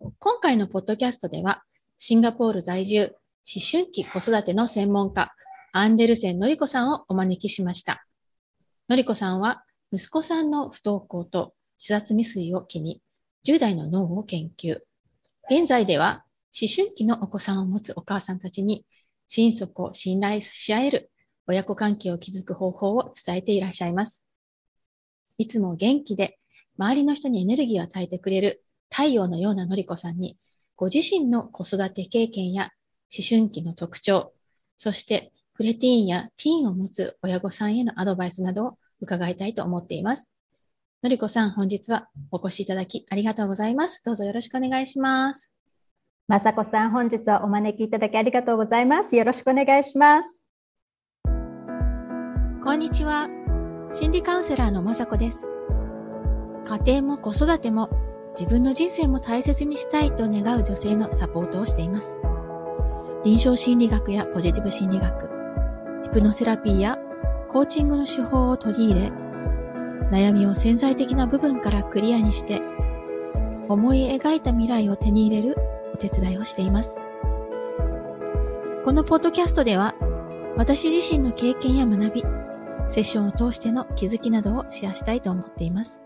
今回のポッドキャストでは、シンガポール在住、思春期子育ての専門家、アンデルセンのりこさんをお招きしました。のりこさんは、息子さんの不登校と自殺未遂を機に、10代の脳を研究。現在では、思春期のお子さんを持つお母さんたちに、心底を信頼し合える親子関係を築く方法を伝えていらっしゃいます。いつも元気で、周りの人にエネルギーを与えてくれる太陽のようなのりこさんに、ご自身の子育て経験や思春期の特徴、そしてプレティーンやティーンを持つ親御さんへのアドバイスなどを伺いたいと思っています。のりこさん、本日はお越しいただきありがとうございます。どうぞよろしくお願いします。まさこさん、本日はお招きいただきありがとうございます。よろしくお願いします。こんにちは。心理カウンセラーのまさこです。家庭も子育ても自分の人生も大切にしたいと願う女性のサポートをしています。臨床心理学やポジティブ心理学、ヒプノセラピーやコーチングの手法を取り入れ、悩みを潜在的な部分からクリアにして、思い描いた未来を手に入れるお手伝いをしています。このポッドキャストでは、私自身の経験や学び、セッションを通しての気づきなどをシェアしたいと思っています。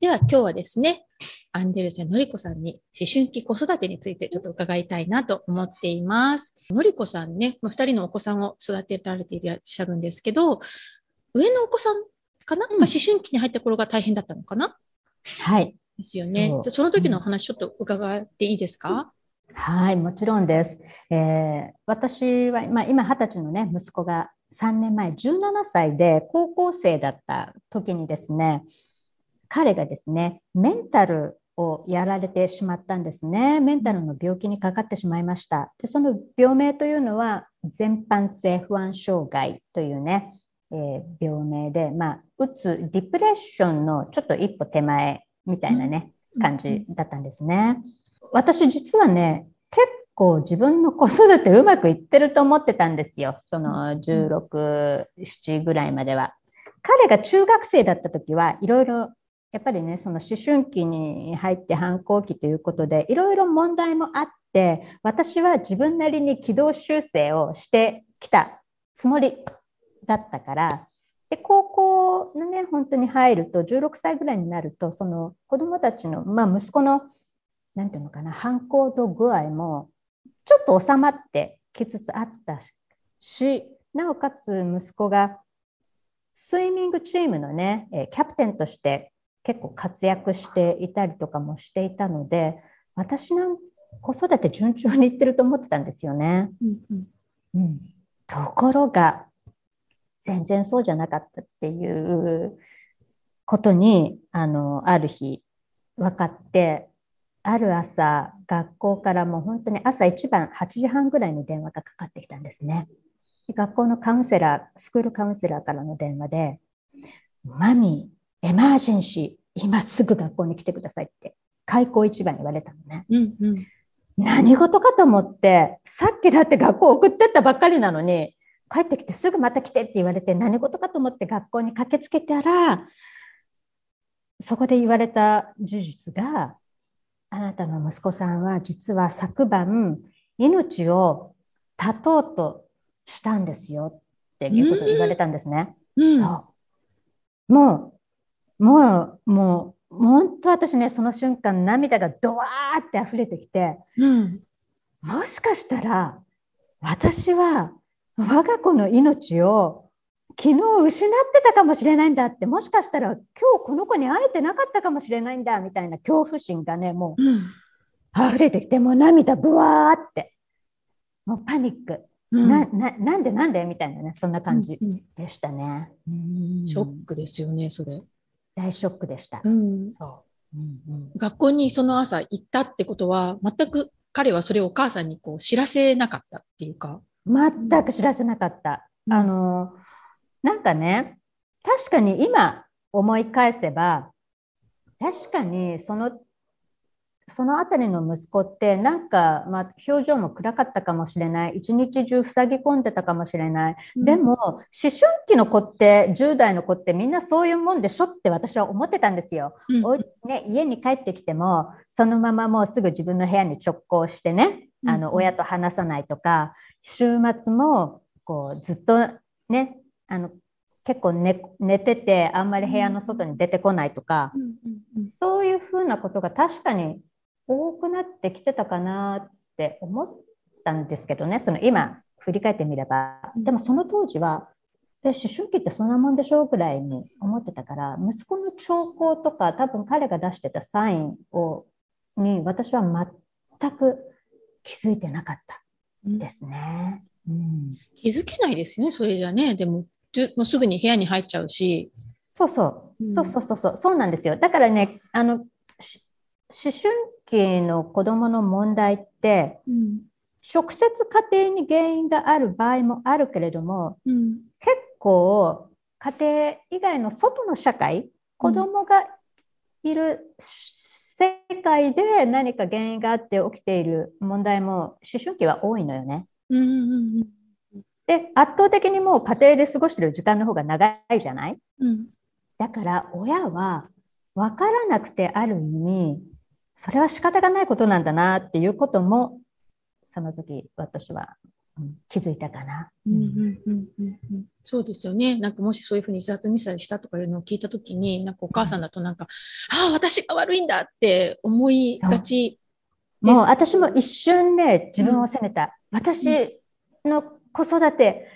はい。では今日はですね、アンデルセンのりこさんに思春期子育てについてちょっと伺いたいなと思っています。のりこさんね、二人のお子さんを育てられていらっしゃるんですけど、上のお子さんかな、うん、が思春期に入った頃が大変だったのかな？はい。ですよね。そその時のお話ちょっと伺っていいですか、うん、はい、もちろんです。えー、私は、まあ、今二十歳のね、息子が3年前、17歳で高校生だった時にですね、彼がですねメンタルをやられてしまったんですね。メンタルの病気にかかってしまいました。でその病名というのは全般性不安障害というね、えー、病名でまあうつディプレッションのちょっと一歩手前みたいなね、感じだったんですね。私実はね結構自分の子育てうまくいってると思ってたんですよ。その16、7ぐらいまでは。彼が中学生だった時はいろいろやっぱりねその思春期に入って反抗期ということでいろいろ問題もあって私は自分なりに軌道修正をしてきたつもりだったからで高校のね本当に入ると16歳ぐらいになるとその子どもたちの、まあ、息子の何て言うのかな反抗度具合もちょっと収まってきつつあったしなおかつ息子がスイミングチームのねキャプテンとして結構活躍していたりとかもしていたので私の子育て順調にいってると思ってたんですよね。うんうん、ところが全然そうじゃなかったっていうことにあのある日分かってある朝学校からもう本当に朝一番8時半ぐらいに電話がかかってきたんですね。学校のカウンセラースクールカウンセラーからの電話で「マミーエマージェンシー、今すぐ学校に来てくださいって、開校一番言われたのね。うんうん、何事かと思って、さっきだって学校送ってったばっかりなのに、帰ってきてすぐまた来てって言われて、何事かと思って学校に駆けつけたら、そこで言われた事実が、あなたの息子さんは実は昨晩、命を絶とうとしたんですよっていうことを言われたんですね。うん、そうもうもう、もう、本当私ね、その瞬間涙がドワーって溢れてきて、うん、もしかしたら私は我が子の命を昨日失ってたかもしれないんだってもしかしたら今日この子に会えてなかったかもしれないんだみたいな恐怖心がねもう、うん、溢れてきてもう涙ブワーってもうパニック、うん、なななんでなんでみたいなねそんな感じでしたね、うん、ショックですよねそれ大ショックでした。うん、そう。うんうん、学校にその朝行ったってことは全く彼はそれをお母さんにこう知らせなかったっていうか。全く知らせなかった、うん、あのなんかね確かに今思い返せば確かにそのそのあたりの息子ってなんか、まあ、表情も暗かったかもしれない。一日中塞ぎ込んでたかもしれない、うん、でも思春期の子って10代の子ってみんなそういうもんでしょって私は思ってたんですよ。うん、ね、家に帰ってきてもそのままもうすぐ自分の部屋に直行してねあの親と話さないとか週末もこうずっとねあの結構寝寝ててあんまり部屋の外に出てこないとか、そういうふうなことが確かに多くなってきてたかなって思ったんですけどね。その今振り返ってみれば。でもその当時は思春期ってそんなもんでしょうぐらいに思ってたから息子の兆候とか多分彼が出してたサインをに私は全く気づいてなかったですね。うん、気づけないですよねそれじゃね。でももうすぐに部屋に入っちゃうし。そうそう、うん、そうそうそうそう、そうなんですよ。だからね、あの、思春期の子供の問題って、うん、直接家庭に原因がある場合もあるけれども、うん、結構家庭以外の外の社会、子供がいる世界で何か原因があって起きている問題も思春期は多いのよね。うんうんうんで圧倒的にもう家庭で過ごしてる時間の方が長いじゃない、うん、だから親は分からなくてある意味それは仕方がないことなんだなっていうこともその時私は、うん、気づいたかな。そうですよね。なんかもしそういうふうに自殺未遂したとかいうのを聞いた時になんかお母さんだとなんか、うん、ああ私が悪いんだって思いがちもう私も一瞬で自分を責めた。うん、私の子育て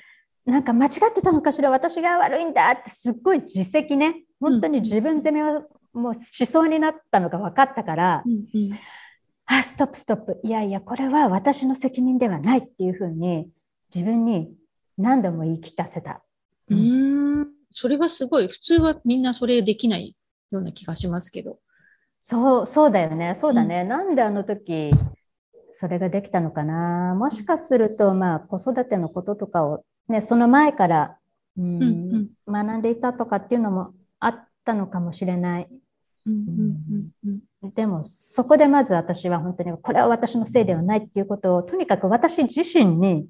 なんか間違ってたのかしら。私が悪いんだってすっごい自責ね。本当に自分責めはもうしそうになったのが分かったから、うんうん、あストップストップ。いやいやこれは私の責任ではないっていうふうに自分に何度も言い聞かせた。うん、んそれはすごい普通はみんなそれできないような気がしますけど。そうそうだよね。そうだね、うん、なんであの時それができたのかな。もしかすると、まあ、子育てのこととかを、ね、その前から、うん、うんうん、学んでいたとかっていうのもあったのかもしれない。でもそこでまず私は本当にこれは私のせいではないっていうことをとにかく私自身に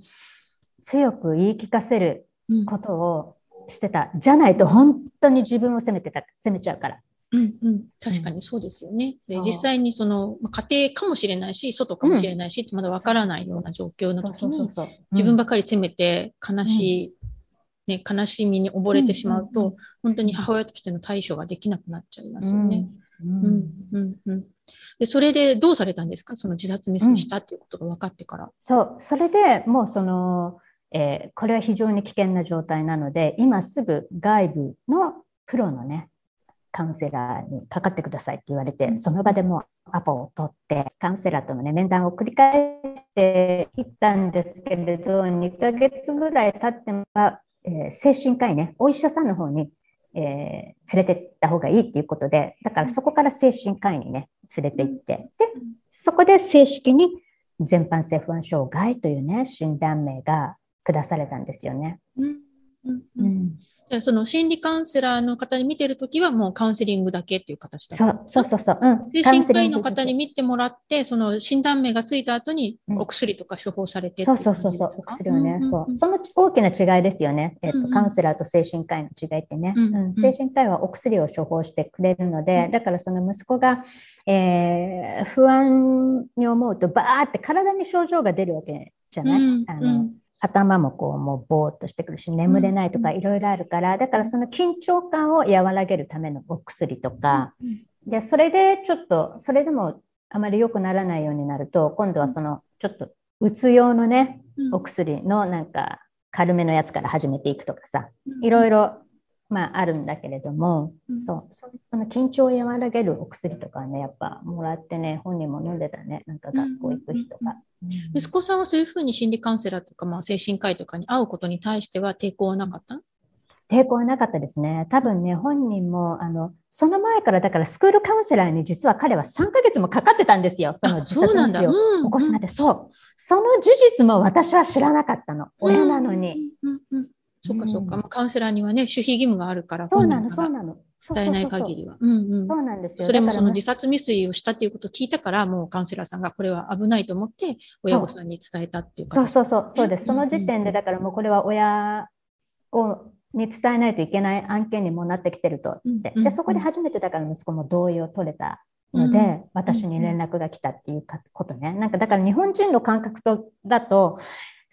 強く言い聞かせることをしてた、じゃないと本当に自分を責めてた。責めちゃうから。うんうん、確かにそうですよね。で実際にその家庭かもしれないし、外かもしれないし、まだわからないような状況の時に、自分ばかり責めて悲しい、ね、悲しみに溺れてしまうと、本当に母親としての対処ができなくなっちゃいますよね。うんうん。うんでそれでどうされたんですか？その自殺未遂したっていうことが分かってから。そう。それでもうその、えー、これは非常に危険な状態なので今すぐ外部のプロのねカウンセラーにかかってくださいって言われて、その場でもアポを取って、カウンセラーとの、ね、面談を繰り返していったんですけれど、2ヶ月ぐらい経っては、えー、精神科医ね、お医者さんの方に、えー、連れてった方がいいっていうことで、だからそこから精神科医にね、連れて行って、で、そこで正式に全般性不安障害というね、診断名が下されたんですよね。うん。うんうん、その心理カウンセラーの方に見てるときはもうカウンセリングだけっていう形だそうそうそうそう、うん、精神科医の方に見てもらって、その診断名がついた後にお薬とか処方されて、うん、そうそうそうそう、お薬をね、うんうんうん、そう。その大きな違いですよね。えっ、ー、と、うんうん、カウンセラーと精神科医の違いってね、うんうん、精神科医はお薬を処方してくれるので、だからその息子が、えー、不安に思うとバーって体に症状が出るわけじゃない、あの頭もこうもうぼーっとしてくるし眠れないとかいろいろあるから、だからその緊張感を和らげるためのお薬とか、でそれでちょっとそれでもあまり良くならないようになると今度はそのちょっとうつ用のねお薬のなんか軽めのやつから始めていくとかさ。いろいろまああるんだけれども、そう。その緊張を和らげるお薬とかねやっぱもらってね本人も飲んでたねなんか学校行く人が。息子さんはそういうふうに心理カウンセラーとか、まあ、精神科医とかに会うことに対しては抵抗はなかった？抵抗はなかったですね。多分ね、本人も、あの、その前から、だからスクールカウンセラーに実は彼は3ヶ月もかかってたんですよ。その自殺未遂を起こすまで。そう。その事実も私は知らなかったの。親なのに。そっかそっか。カウンセラーにはね、守秘義務があるから。そうなの、そうなの。伝えない限りは。そうなんですよ。それもその自殺未遂をしたっていうことを聞いたから、もうカウンセラーさんがこれは危ないと思って、親御さんに伝えたっていうそうそうそう、そうです。その時点で、だからもうこれは親をに伝えないといけない案件にもなってきてると。で、そこで初めてだから息子も同意を取れたので、うん、私に連絡が来たっていうことね。なんかだから日本人の感覚とだと、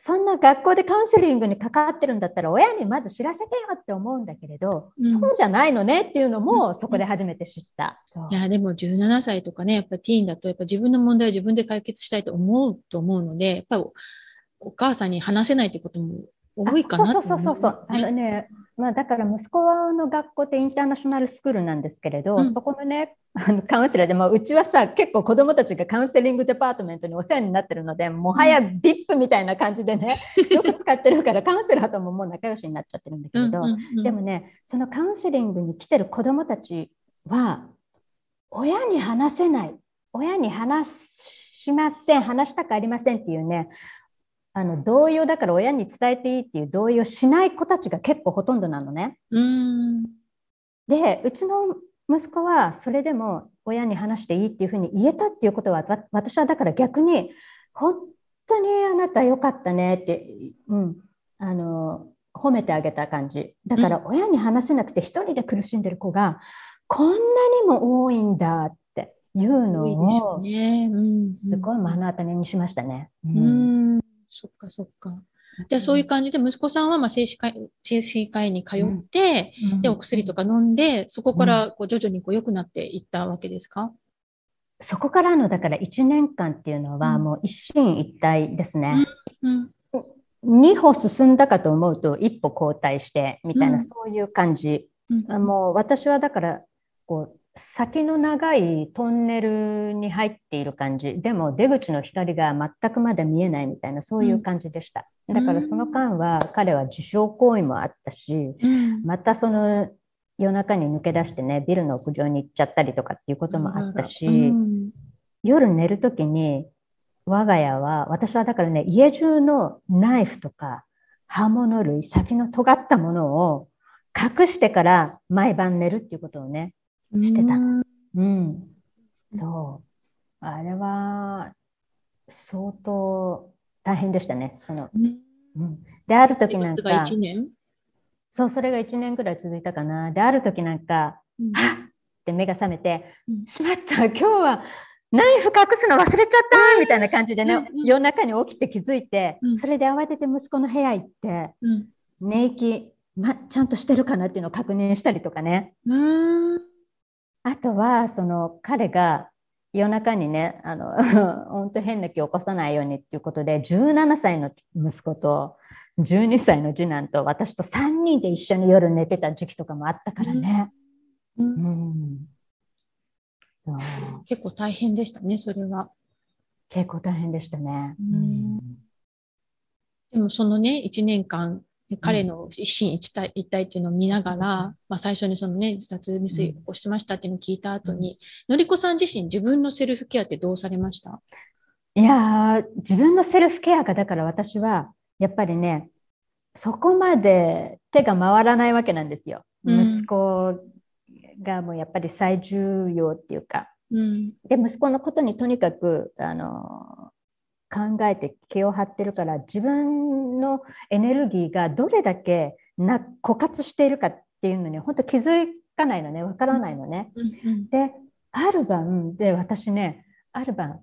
そんな学校でカウンセリングに関わってるんだったら親にまず知らせてよって思うんだけれど、うん、そうじゃないのねっていうのもそこで初めて知った。いやでも17歳とかねやっぱティーンだとやっぱ自分の問題を自分で解決したいと思うと思うのでやっぱりお母さんに話せないってことも多いかなそうそうそうそう。あのねまあ、だから息子の学校ってインターナショナルスクールなんですけれど、うん、そこのねあのカウンセラーでもうちはさ結構子どもたちがカウンセリングデパートメントにお世話になってるのでもはや VIP みたいな感じでね、よく使ってるからカウンセラーとももう仲良しになっちゃってるんだけれど、でもねそのカウンセリングに来てる子どもたちは親に話せない親に話しません話したくありませんっていうねあの同意をだから親に伝えていいっていう同意をしない子たちが結構ほとんどなのね。うん。でうちの息子はそれでも親に話していいっていうふうに言えたっていうことは私はだから逆に本当にあなたよかったねって、うん、あの褒めてあげた感じ。だから親に話せなくて一人で苦しんでる子がこんなにも多いんだっていうのをすごい目の当たりにしましたね。うんそっかそっか。じゃあそういう感じで息子さんはまあ精神科精神科医に通って、うん、でお薬とか飲んでそこからこう徐々にこう良くなっていったわけですか、そこからのだから1年間っていうのはもう一進一退ですね。うんうん、2歩進んだかと思うと一歩後退してみたいな、そういう感じ。もう私はだからこう先の長いトンネルに入っている感じ。でも出口の光が全くまだ見えないみたいなそういう感じでした、うん、だからその間は彼は自傷行為もあったし、うん、またその夜中に抜け出してねビルの屋上に行っちゃったりとかっていうこともあったし、うん、夜寝る時に我が家は私はだからね家中のナイフとか刃物類先の尖ったものを隠してから毎晩寝るっていうことをねしてたの。うん、そう。あれは相当大変でしたね。その、うん、で、ある時なんか、そう、それが1年ぐらい続いたかな。で、ある時なんか、うん、はっ！って目が覚めて、うん、しまった、今日はナイフ隠すの忘れちゃった。みたいな感じでね、うん、夜中に起きて気づいて、それで慌てて息子の部屋行って、寝息、ま、ちゃんとしてるかなっていうのを確認したりとかね。うんあとはその彼が夜中にねあの 本当変な気を起こさないようにっていうことで17歳の息子と12歳の次男と私と3人で一緒に夜寝てた時期とかもあったからね。うん、うん、そう結構大変でしたねそれは。結構大変でしたね。うん、でもそのね1年間彼の一心一体一体っていうのを見ながら、まあ、最初にそのね、自殺未遂をしましたっていうのを聞いた後に、のりこさん自身自分のセルフケアってどうされました？いや自分のセルフケアがだから私はやっぱりねそこまで手が回らないわけなんですよ。うん、息子がもうやっぱり最重要っていうか、うん、で息子のことにとにかくあの考えて気を張ってるから自分のエネルギーがどれだけな枯渇しているかっていうのに本当気づかないのねわからないのね。である晩で私ねある晩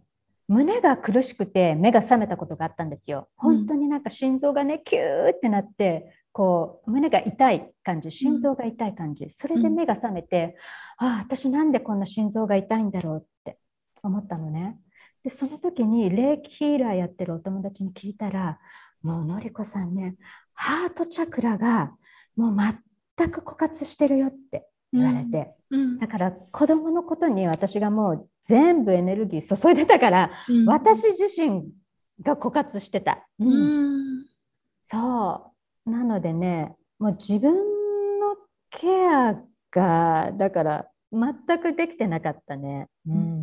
胸が苦しくて目が覚めたことがあったんですよ。本当になんか心臓がねキューってなってこう胸が痛い感じ心臓が痛い感じそれで目が覚めて、うん、ああ私なんでこんな心臓が痛いんだろうって思ったのね。でその時に霊気ヒーラーやってるお友達に聞いたらもうのりこさんねハートチャクラがもう全く枯渇してるよって言われて、うん。うん、だから子供のことに私がもう全部エネルギー注いでたから、うん、私自身が枯渇してた、そう。なのでねもう自分のケアがだから全くできてなかったね。うん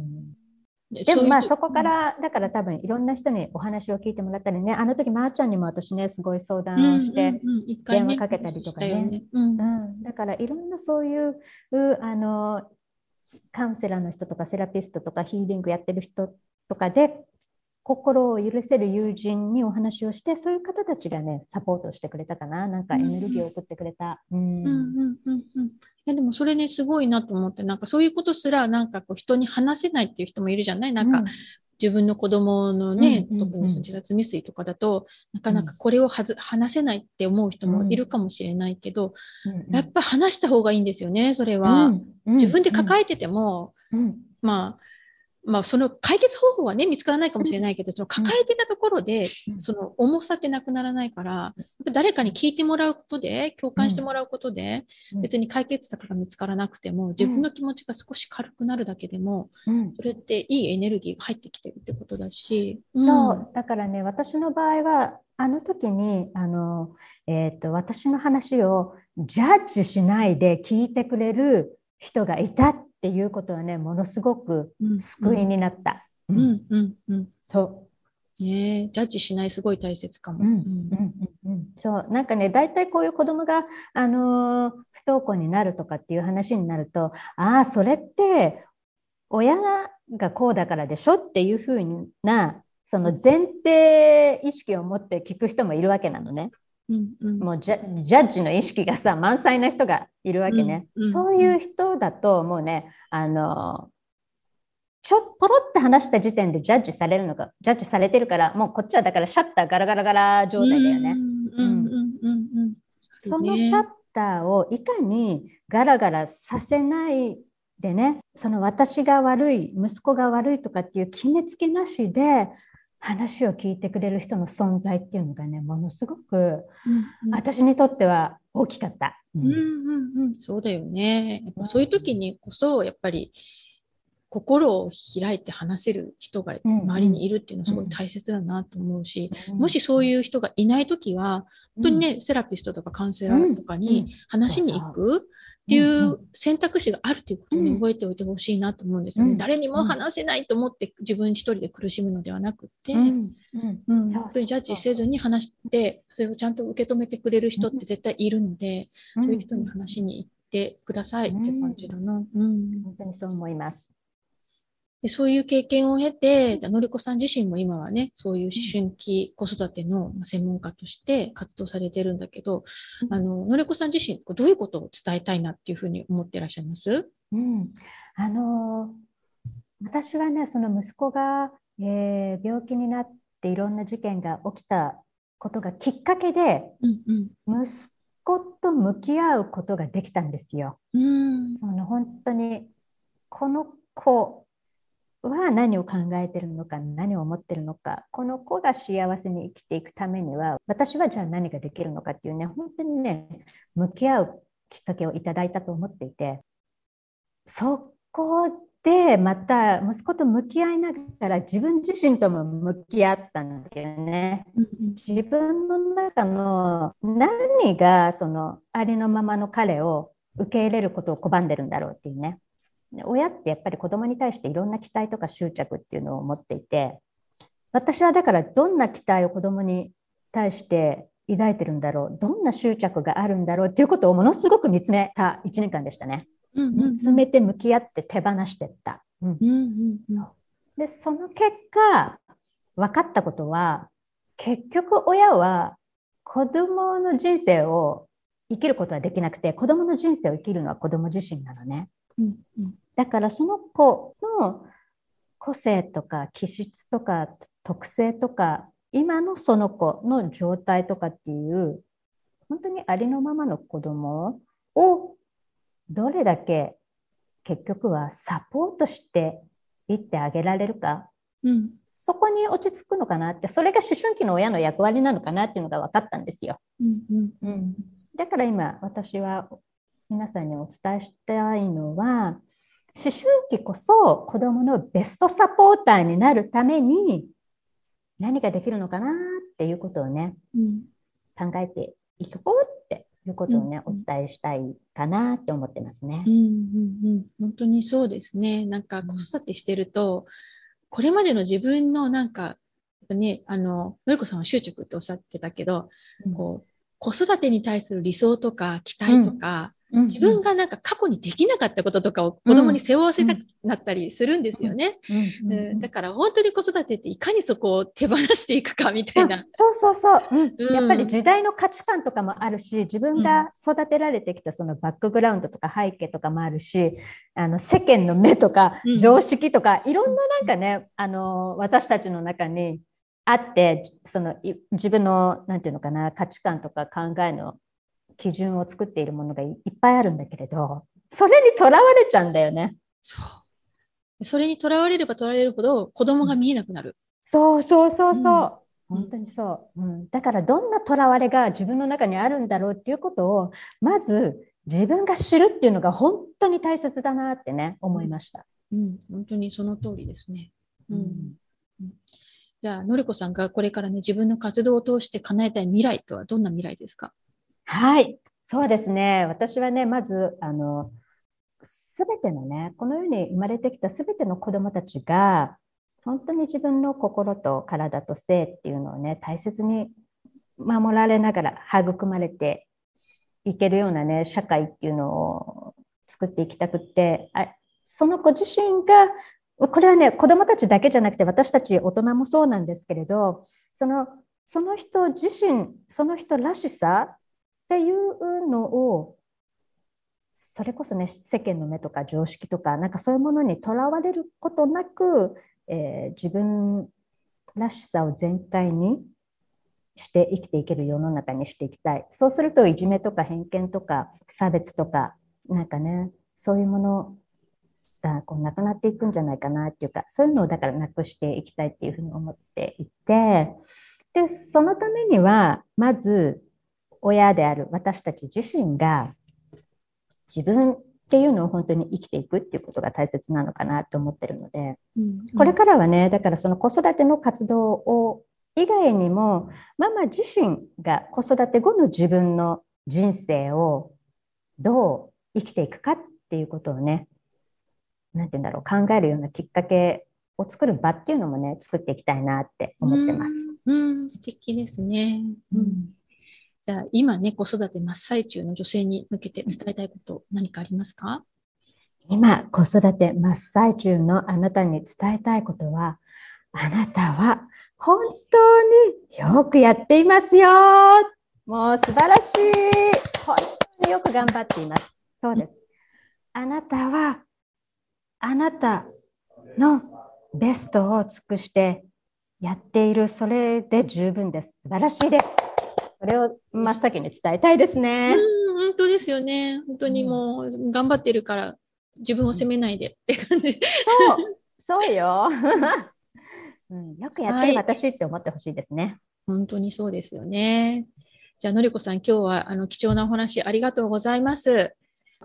でもまあそこからだから多分いろんな人にお話を聞いてもらったりねあの時まーちゃんにも私ねすごい相談をして電話かけたりとかね,、うん。だからいろんなそういうあのカウンセラーの人とかセラピストとかヒーリングやってる人とかで心を許せる友人にお話をしてそういう方たちがねサポートしてくれたかな。なんかエネルギーを送ってくれた。うん。いやでもそれねすごいなと思って。なんかそういうことすらなんかこう人に話せないっていう人もいるじゃない？なんか、自分の子供のね、特に自殺未遂とかだと、なかなかこれをはず話せないって思う人もいるかもしれないけど、やっぱ話した方がいいんですよね、それは。自分で抱えてても、まあ、まあ、その解決方法はね、見つからないかもしれないけど、その抱えてたところで、その重さってなくならないから、誰かに聞いてもらうことで、共感してもらうことで、別に解決策が見つからなくても、自分の気持ちが少し軽くなるだけでも、それっていいエネルギーが入ってきてるってことだし。そう、だからね、私の場合は、あの時に、あの、えっ、ー、と、私の話をジャッジしないで聞いてくれる人がいたっっていうことはねものすごく救いになった。うんうんうん、そう。ねジャッジしないすごい大切かも。そう。なんかね大体こういう子供があのー、不登校になるとかっていう話になるとああそれって親がこうだからでしょっていうふうなその前提意識を持って聞く人もいるわけなのね。もうジャジャッジの意識がさ満載な人がいるわけね、そういう人だともうねあのちょポロって話した時点でジャッジされるのかジャッジされてるからもうこっちはだからシャッターガラガラガラ状態だよね。そのシャッターをいかにガラガラさせないでねその私が悪い息子が悪いとかっていう決めつけなしで話を聞いてくれる人の存在っていうのがねものすごく、うんうん、私にとっては大きかった。うんうんうん、そうだよね。そういう時にこそやっぱり心を開いて話せる人が周りにいるっていうのはすごい大切だなと思うし、うん。うん、もしそういう人がいない時は本当にね、セラピストとかカウンセラーとかに話しに行く。っていう選択肢があるということに覚えておいてほしいなと思うんですよね。うん、誰にも話せないと思って自分一人で苦しむのではなくて、うん。本当にジャッジせずに話して、それをちゃんと受け止めてくれる人って絶対いるので、そういう人に話しに行ってくださいって感じだな。うん、本当にそう思います。でそういう経験を経て、のりこさん自身も今はね、そういう思春期子育ての専門家として活動されてるんだけど、うん、あの、のりこさん自身、どういうことを伝えたいなっていうふうに思っていらっしゃいます？うん。あの、私はね、その息子が、えー、病気になっていろんな事件が起きたことがきっかけで、うんうん、息子と向き合うことができたんですよ。うん、その本当にこの子は何を考えてるのか何を思ってるのかこの子が幸せに生きていくためには私はじゃあ何ができるのかっていうね本当にね向き合うきっかけをいただいたと思っていてそこでまた息子と向き合いながら自分自身とも向き合ったんだよね。自分の中の何がそのありのままの彼を受け入れることを拒んでるんだろうっていうね。親ってやっぱり子供に対していろんな期待とか執着っていうのを持っていて私はだからどんな期待を子供に対して抱いてるんだろうどんな執着があるんだろうっていうことをものすごく見つめた1年間でしたね。うんうんうん、見つめて向き合って手放してった。うんうんうん、でその結果分かったことは結局親は子供の人生を生きることはできなくて子供の人生を生きるのは子供自身なのね。うんうん、だからその子の個性とか気質とか特性とか今のその子の状態とかっていう本当にありのままの子供をどれだけ結局はサポートしていってあげられるか、うん、そこに落ち着くのかなってそれが思春期の親の役割なのかなっていうのが分かったんですよ。うんうん。うん、だから今私は皆さんにお伝えしたいのは思春期こそ子どものベストサポーターになるために何ができるのかなっていうことをね、うん、考えていこうっていうことをね、うん、お伝えしたいかなって思ってますね。うんうんうん、本当にそうですね。なんか子育てしてると、これまでの自分のなんか、ね、あの、のりこさんは執着っておっしゃってたけど、うん、こう、子育てに対する理想とか期待とか、自分がなんか過去にできなかったこととかを子供に背負わせたくなったりするんですよね。だから本当に子育てっていかにそこを手放していくかみたいな。そうそうそう、うん、やっぱり時代の価値観とかもあるし自分が育てられてきたそのバックグラウンドとか背景とかもあるしあの世間の目とか常識とか、いろんななんかねあの私たちの中にあってその自分のなんていうのかな価値観とか考えの基準を作っているものがいっぱいあるんだけれどそれにとらわれちゃうんだよね。そう。それにとらわれればとらわれるほど子供が見えなくなる。そうそうそうそう。うん、本当にそう、うん、だからどんなとらわれが自分の中にあるんだろうっていうことをまず自分が知るっていうのが本当に大切だなってね思いました。うん、本当にその通りですね。うん、うん、じゃあのりこさんがこれからね自分の活動を通して叶えたい未来とはどんな未来ですか？はい、そうですね。私はね、まず、あの、すべてのね、この世に生まれてきたすべての子どもたちが、本当に自分の心と体と性っていうのをね、大切に守られながら育まれていけるようなね、社会っていうのを作っていきたくって、あその子自身が、これはね、子どもたちだけじゃなくて、私たち大人もそうなんですけれど、そのその人自身、その人らしさっていうのをそれこそね世間の目とか常識とかなんかそういうものにとらわれることなく、えー、自分らしさを全開にして生きていける世の中にしていきたい。そうするといじめとか偏見とか差別とかなんかねそういうものがこうなくなっていくんじゃないかなっていうかそういうのをだからなくしていきたいっていうふうに思っていてでそのためにはまず親である私たち自身が自分っていうのを本当に生きていくっていうことが大切なのかなと思ってるので、うん。うん、これからはねだからその子育ての活動を以外にもママ自身が子育て後の自分の人生をどう生きていくかっていうことをね何て言うんだろう考えるようなきっかけを作る場っていうのもね作っていきたいなって思ってます。うん、うん、素敵ですね。うんじゃあ今ね、子育て真っ最中の女性に向けて伝えたいこと何かありますか？今、子育て真っ最中のあなたに伝えたいことは、あなたは本当によくやっていますよ。もう素晴らしい。本当によく頑張っています。そうです。あなたは、あなたのベストを尽くしてやっている、それで十分です。素晴らしいです。それを真っ先に伝えたいですね。うん、本当ですよね。本当にもう頑張ってるから自分を責めないでって感じ。そう、そうよ。うん、よくやってる私って思ってほしいですね、はい。本当にそうですよね。じゃあ、のりこさん、今日はあの貴重なお話ありがとうございます。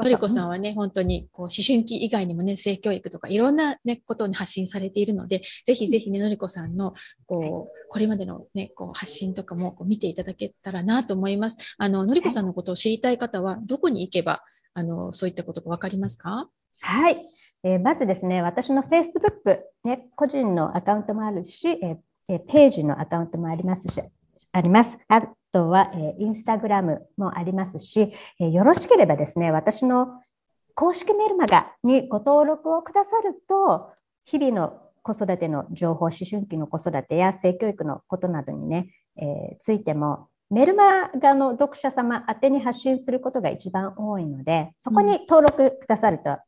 のりこさんはね、本当にこう思春期以外にもね、性教育とかいろんな、ね、ことに発信されているので、ぜひぜひね、のりこさんのこうこれまでの、ね、こう発信とかもこう見ていただけたらなと思います。あののりこさんのことを知りたい方は、どこに行けばあのそういったことが分かりますか？はい、えー、まずですね、私の Facebook、ね、個人のアカウントもあるし、えー、ページのアカウントもありますし、あります。あとは、えー、インスタグラムもありますし、えー、よろしければですね、私の公式メルマガにご登録をくださると、日々の子育ての情報、思春期の子育てや性教育のことなどにね、えー、ついても、メルマガの読者様宛てに発信することが一番多いので、そこに登録くださると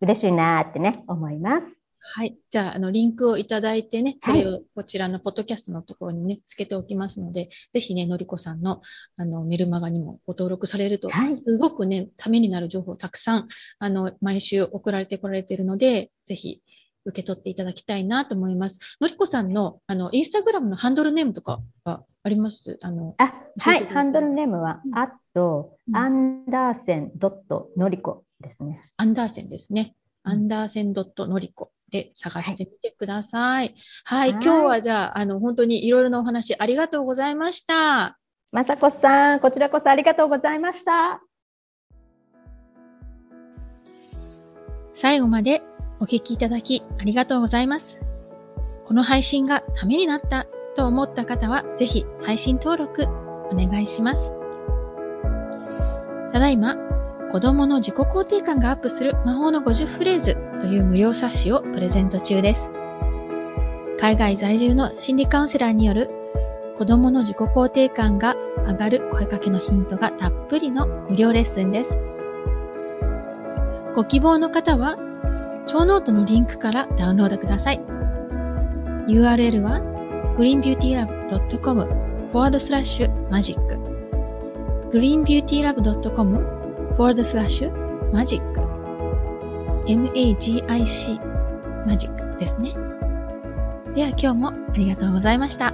嬉しいなってね、思います。はい。じゃあ、あの、リンクをいただいてね、それをこちらのポッドキャストのところにね、つけておきますので、ぜひね、のりこさんの、あの、メルマガにもご登録されると、はい、すごくね、ためになる情報たくさん、あの、毎週送られてこられているので、ぜひ、受け取っていただきたいなと思います。のりこさんの、あの、インスタグラムのハンドルネームとかはあります？あの、あ、はい、ハンドルネームは、アット、アンダーセンドットのりこですね。アンダーセンですね。アンダーセンドットのりこ。で探してみてください。はい、はい、今日はじゃあ、あの、本当にいろいろなお話ありがとうございました。まさこさん、こちらこそありがとうございました。最後までお聞きいただきありがとうございます。この配信がためになったと思った方は、ぜひ配信登録お願いします。ただいま、子供の自己肯定感がアップする魔法の50フレーズという無料冊子をプレゼント中です。海外在住の心理カウンセラーによる子供の自己肯定感が上がる声かけのヒントがたっぷりの無料レッスンです。ご希望の方は、超ノートのリンクからダウンロードください。URL は greenbeautylab.com forward slash magic greenbeautylab.com forward slash？magic magic マジックですね。では今日もありがとうございました。